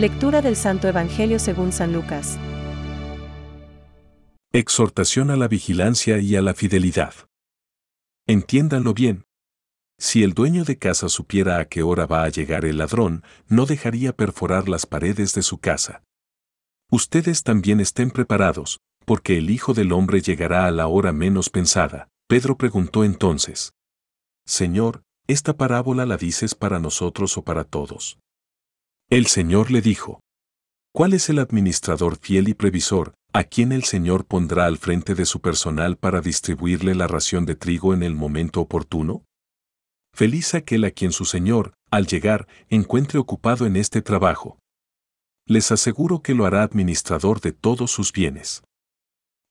Lectura del Santo Evangelio según San Lucas. Exhortación a la vigilancia y a la fidelidad. Entiéndanlo bien. Si el dueño de casa supiera a qué hora va a llegar el ladrón, no dejaría perforar las paredes de su casa. Ustedes también estén preparados, porque el Hijo del Hombre llegará a la hora menos pensada. Pedro preguntó entonces. Señor, ¿esta parábola la dices para nosotros o para todos? El Señor le dijo. ¿Cuál es el administrador fiel y previsor, a quien el Señor pondrá al frente de su personal para distribuirle la ración de trigo en el momento oportuno? Feliz aquel a quien su Señor, al llegar, encuentre ocupado en este trabajo. Les aseguro que lo hará administrador de todos sus bienes.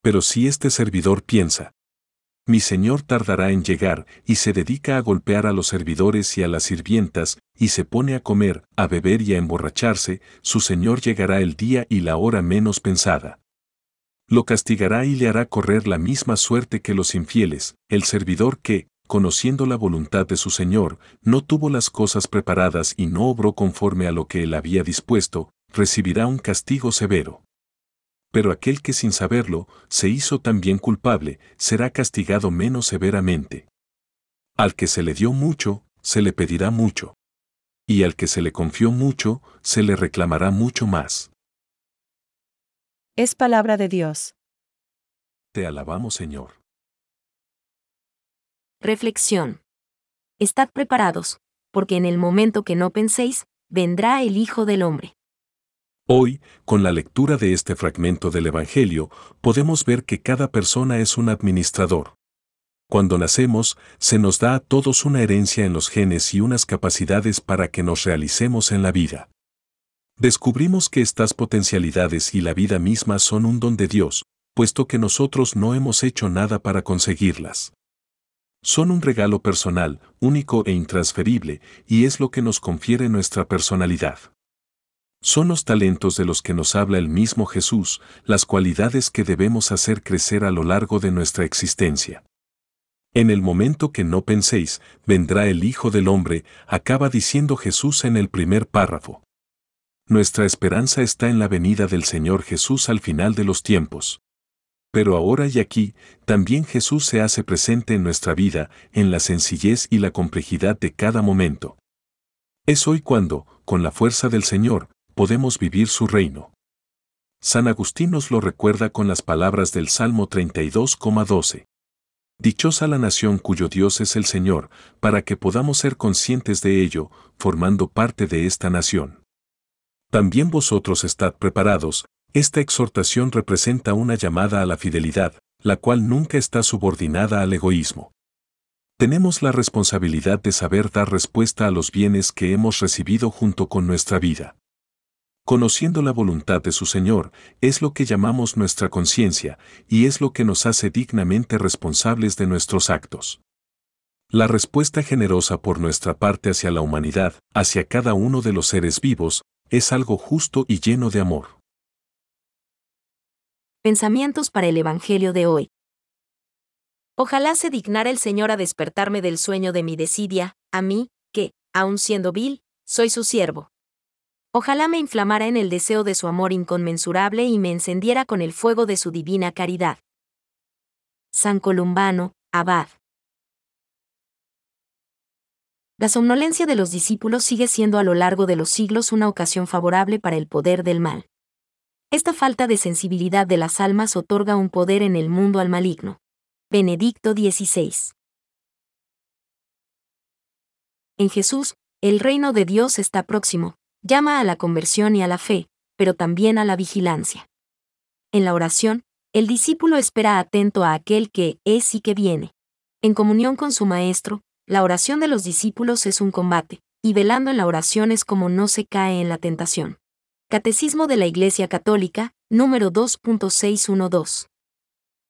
Pero si este servidor piensa, mi señor tardará en llegar y se dedica a golpear a los servidores y a las sirvientas, y se pone a comer, a beber y a emborracharse, su señor llegará el día y la hora menos pensada. Lo castigará y le hará correr la misma suerte que los infieles, el servidor que, conociendo la voluntad de su señor, no tuvo las cosas preparadas y no obró conforme a lo que él había dispuesto, recibirá un castigo severo pero aquel que sin saberlo se hizo también culpable será castigado menos severamente. Al que se le dio mucho, se le pedirá mucho. Y al que se le confió mucho, se le reclamará mucho más. Es palabra de Dios. Te alabamos, Señor. Reflexión. Estad preparados, porque en el momento que no penséis, vendrá el Hijo del Hombre. Hoy, con la lectura de este fragmento del Evangelio, podemos ver que cada persona es un administrador. Cuando nacemos, se nos da a todos una herencia en los genes y unas capacidades para que nos realicemos en la vida. Descubrimos que estas potencialidades y la vida misma son un don de Dios, puesto que nosotros no hemos hecho nada para conseguirlas. Son un regalo personal, único e intransferible, y es lo que nos confiere nuestra personalidad. Son los talentos de los que nos habla el mismo Jesús, las cualidades que debemos hacer crecer a lo largo de nuestra existencia. En el momento que no penséis, vendrá el Hijo del Hombre, acaba diciendo Jesús en el primer párrafo. Nuestra esperanza está en la venida del Señor Jesús al final de los tiempos. Pero ahora y aquí, también Jesús se hace presente en nuestra vida, en la sencillez y la complejidad de cada momento. Es hoy cuando, con la fuerza del Señor, podemos vivir su reino. San Agustín nos lo recuerda con las palabras del Salmo 32,12. Dichosa la nación cuyo Dios es el Señor, para que podamos ser conscientes de ello, formando parte de esta nación. También vosotros estad preparados, esta exhortación representa una llamada a la fidelidad, la cual nunca está subordinada al egoísmo. Tenemos la responsabilidad de saber dar respuesta a los bienes que hemos recibido junto con nuestra vida conociendo la voluntad de su Señor, es lo que llamamos nuestra conciencia, y es lo que nos hace dignamente responsables de nuestros actos. La respuesta generosa por nuestra parte hacia la humanidad, hacia cada uno de los seres vivos, es algo justo y lleno de amor. Pensamientos para el Evangelio de hoy. Ojalá se dignara el Señor a despertarme del sueño de mi desidia, a mí, que, aun siendo vil, soy su siervo. Ojalá me inflamara en el deseo de su amor inconmensurable y me encendiera con el fuego de su divina caridad. San Columbano, Abad. La somnolencia de los discípulos sigue siendo a lo largo de los siglos una ocasión favorable para el poder del mal. Esta falta de sensibilidad de las almas otorga un poder en el mundo al maligno. Benedicto XVI. En Jesús, el reino de Dios está próximo, llama a la conversión y a la fe, pero también a la vigilancia. En la oración, el discípulo espera atento a aquel que es y que viene. En comunión con su Maestro, la oración de los discípulos es un combate, y velando en la oración es como no se cae en la tentación. Catecismo de la Iglesia Católica, número 2.612.